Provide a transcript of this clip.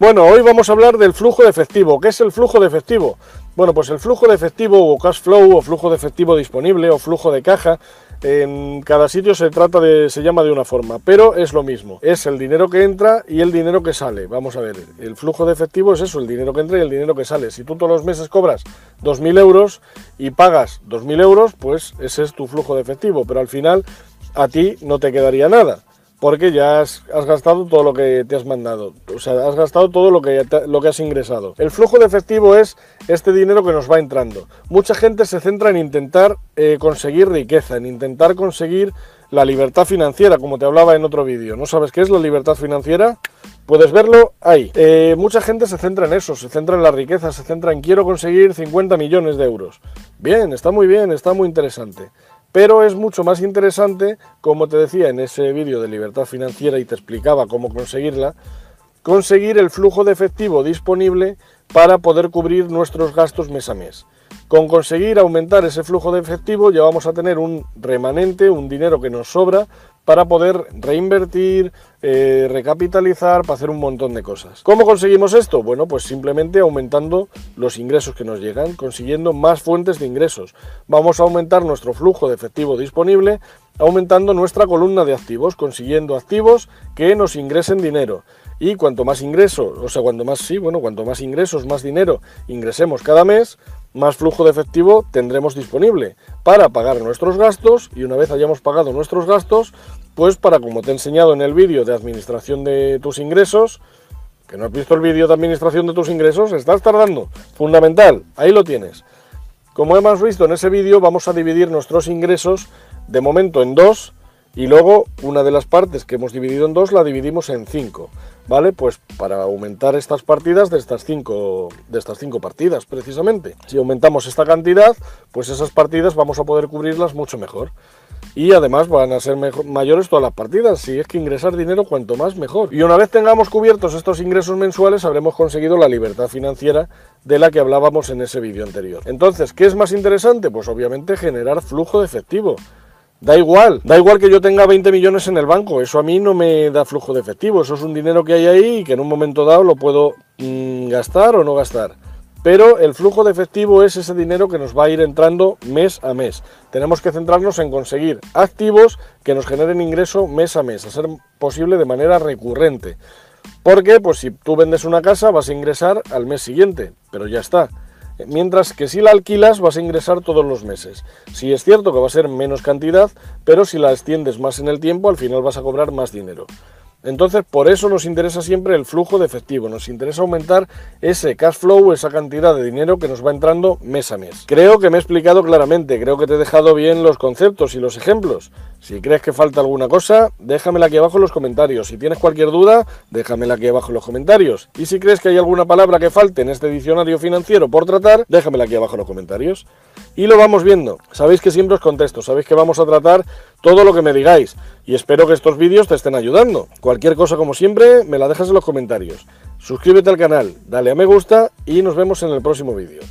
Bueno, hoy vamos a hablar del flujo de efectivo. ¿Qué es el flujo de efectivo? Bueno, pues el flujo de efectivo o cash flow o flujo de efectivo disponible o flujo de caja en cada sitio se trata de se llama de una forma, pero es lo mismo. Es el dinero que entra y el dinero que sale. Vamos a ver, el flujo de efectivo es eso, el dinero que entra y el dinero que sale. Si tú todos los meses cobras 2.000 euros y pagas 2.000 euros, pues ese es tu flujo de efectivo, pero al final a ti no te quedaría nada porque ya has, gastado todo lo que te has mandado, o sea, has gastado todo lo que, lo que has ingresado. El flujo de efectivo es este dinero que nos va entrando. Mucha gente se centra en intentar eh, conseguir riqueza, en intentar conseguir la libertad financiera, como te hablaba en otro vídeo. ¿No sabes qué es la libertad financiera? Puedes verlo ahí. Eh, mucha gente se centra en eso, se centra en la riqueza, se centra en quiero conseguir 50 millones de euros. Bien, está muy bien, está muy interesante. Pero es mucho más interesante, como te decía en ese vídeo de libertad financiera y te explicaba cómo conseguirla, conseguir el flujo de efectivo disponible para poder cubrir nuestros gastos mes a mes. Con conseguir aumentar ese flujo de efectivo ya vamos a tener un remanente, un dinero que nos sobra para poder reinvertir, eh, recapitalizar, para hacer un montón de cosas. ¿Cómo conseguimos esto? Bueno, pues simplemente aumentando los ingresos que nos llegan, consiguiendo más fuentes de ingresos. Vamos a aumentar nuestro flujo de efectivo disponible, aumentando nuestra columna de activos, consiguiendo activos que nos ingresen dinero. Y cuanto más ingresos, o sea, cuanto más sí, bueno, cuanto más ingresos, más dinero ingresemos cada mes, más flujo de efectivo tendremos disponible para pagar nuestros gastos y una vez hayamos pagado nuestros gastos, pues para, como te he enseñado en el vídeo de administración de tus ingresos, que no has visto el vídeo de administración de tus ingresos, estás tardando. Fundamental, ahí lo tienes. Como hemos visto en ese vídeo, vamos a dividir nuestros ingresos de momento en dos y luego una de las partes que hemos dividido en dos la dividimos en cinco. ¿vale? Pues para aumentar estas partidas de estas cinco, de estas cinco partidas, precisamente. Si aumentamos esta cantidad, pues esas partidas vamos a poder cubrirlas mucho mejor. Y además van a ser mayores todas las partidas. Si es que ingresar dinero cuanto más mejor. Y una vez tengamos cubiertos estos ingresos mensuales, habremos conseguido la libertad financiera de la que hablábamos en ese vídeo anterior. Entonces, ¿qué es más interesante? Pues obviamente generar flujo de efectivo. Da igual, da igual que yo tenga 20 millones en el banco, eso a mí no me da flujo de efectivo, eso es un dinero que hay ahí y que en un momento dado lo puedo mm, gastar o no gastar. Pero el flujo de efectivo es ese dinero que nos va a ir entrando mes a mes. Tenemos que centrarnos en conseguir activos que nos generen ingreso mes a mes, a ser posible de manera recurrente. Porque pues si tú vendes una casa vas a ingresar al mes siguiente, pero ya está mientras que si la alquilas vas a ingresar todos los meses. Sí es cierto que va a ser menos cantidad, pero si la extiendes más en el tiempo, al final vas a cobrar más dinero. Entonces, por eso nos interesa siempre el flujo de efectivo, nos interesa aumentar ese cash flow, esa cantidad de dinero que nos va entrando mes a mes. Creo que me he explicado claramente, creo que te he dejado bien los conceptos y los ejemplos. Si crees que falta alguna cosa, déjamela aquí abajo en los comentarios. Si tienes cualquier duda, déjamela aquí abajo en los comentarios. Y si crees que hay alguna palabra que falte en este diccionario financiero por tratar, déjamela aquí abajo en los comentarios. Y lo vamos viendo. Sabéis que siempre os contesto, sabéis que vamos a tratar todo lo que me digáis. Y espero que estos vídeos te estén ayudando. Cualquier cosa, como siempre, me la dejas en los comentarios. Suscríbete al canal, dale a me gusta y nos vemos en el próximo vídeo.